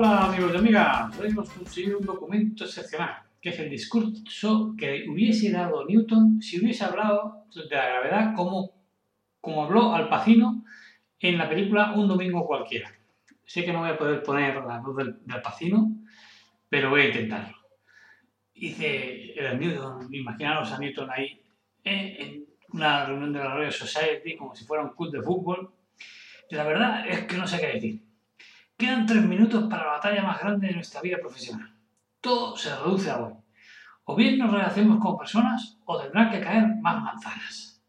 Hola amigos y amigas, hoy hemos conseguido un documento excepcional, que es el discurso que hubiese dado Newton si hubiese hablado de la gravedad como, como habló Al Pacino en la película Un Domingo Cualquiera. Sé que no voy a poder poner la voz del, del Pacino, pero voy a intentarlo. Dice el Newton, imaginaros a Newton ahí eh, en una reunión de la Royal Society como si fuera un club de fútbol. Y la verdad es que no sé qué decir. Quedan tres minutos para la batalla más grande de nuestra vida profesional. Todo se reduce a hoy. O bien nos relacemos con personas o tendrán que caer más manzanas.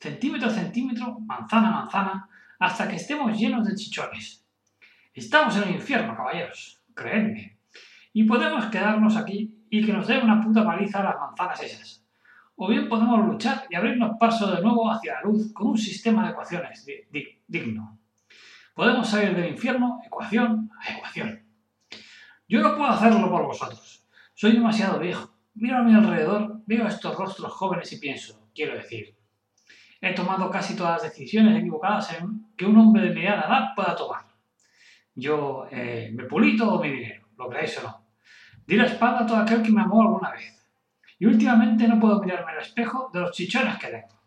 Centímetro a centímetro, manzana a manzana, hasta que estemos llenos de chichones. Estamos en el infierno, caballeros, creedme. Y podemos quedarnos aquí y que nos den una puta paliza las manzanas esas. O bien podemos luchar y abrirnos paso de nuevo hacia la luz con un sistema de ecuaciones di- di- digno. Podemos salir del infierno ecuación a ecuación. Yo no puedo hacerlo por vosotros. Soy demasiado viejo. Miro a mi alrededor, veo estos rostros jóvenes y pienso, quiero decir, he tomado casi todas las decisiones equivocadas en que un hombre de mediana edad pueda tomar. Yo eh, me pulí todo mi dinero, lo creéis o no. Di la espalda a todo aquel que me amó alguna vez. Y últimamente no puedo mirarme al espejo de los chichones que tengo.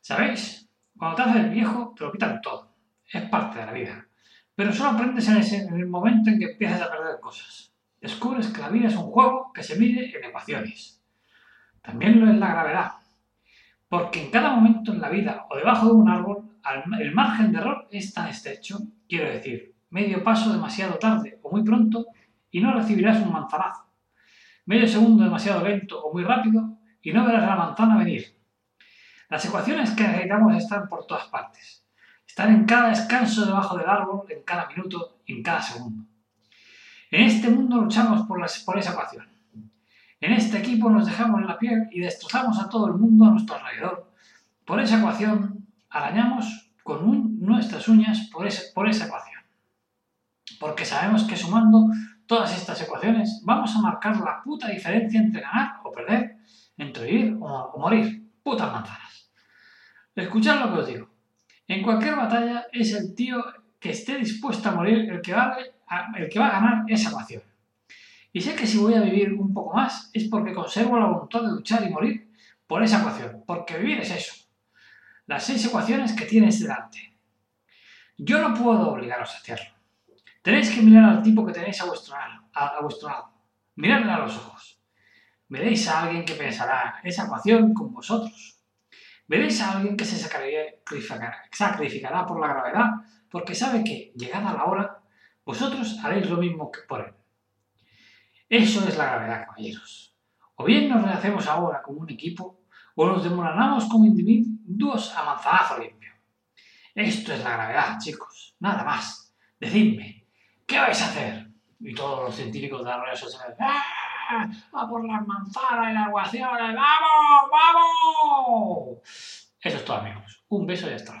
¿Sabéis? Cuando te haces viejo, te lo quitan todo es parte de la vida. Pero solo aprendes en, en el momento en que empiezas a perder cosas. Descubres que la vida es un juego que se mide en ecuaciones. También lo es la gravedad. Porque en cada momento en la vida o debajo de un árbol, el margen de error es tan estrecho, quiero decir, medio paso demasiado tarde o muy pronto y no recibirás un manzanazo. Medio segundo demasiado lento o muy rápido y no verás la manzana venir. Las ecuaciones que necesitamos están por todas partes. Están en cada descanso debajo del árbol, en cada minuto, en cada segundo. En este mundo luchamos por, las- por esa ecuación. En este equipo nos dejamos en la piel y destrozamos a todo el mundo a nuestro alrededor. Por esa ecuación arañamos con nuestras uñas por, ese- por esa ecuación. Porque sabemos que sumando todas estas ecuaciones vamos a marcar la puta diferencia entre ganar o perder, entre vivir o, o morir. Putas manzanas. Escuchad lo que os digo. En cualquier batalla es el tío que esté dispuesto a morir el que va a, ganar esa ecuación. Y sé que si voy a vivir un poco más es porque conservo la voluntad de luchar y morir por esa ecuación, porque vivir es eso. Las seis ecuaciones que tienes delante. Yo no puedo obligaros a hacerlo. Tenéis que mirar al tipo que tenéis a vuestro lado. A, a vuestro lado. Miradle a los ojos. Veréis a alguien que pensará esa ecuación con vosotros. Veréis a alguien que se sacrificará, por la gravedad porque sabe que, llegada la hora, vosotros haréis lo mismo que por él. Eso es la gravedad, caballeros. O bien nos rehacemos ahora como un equipo, o nos demoranamos como individuos a manzanazo limpio. Esto es la gravedad, chicos. Nada más. Decidme, ¿qué vais a hacer? Y todos los científicos de las redes sociales, ¡ah! ¡A por las manzanas y las ecuaciones! ¡Vamos! ¡Vamos! Eso es todo, amigos. Un beso y hasta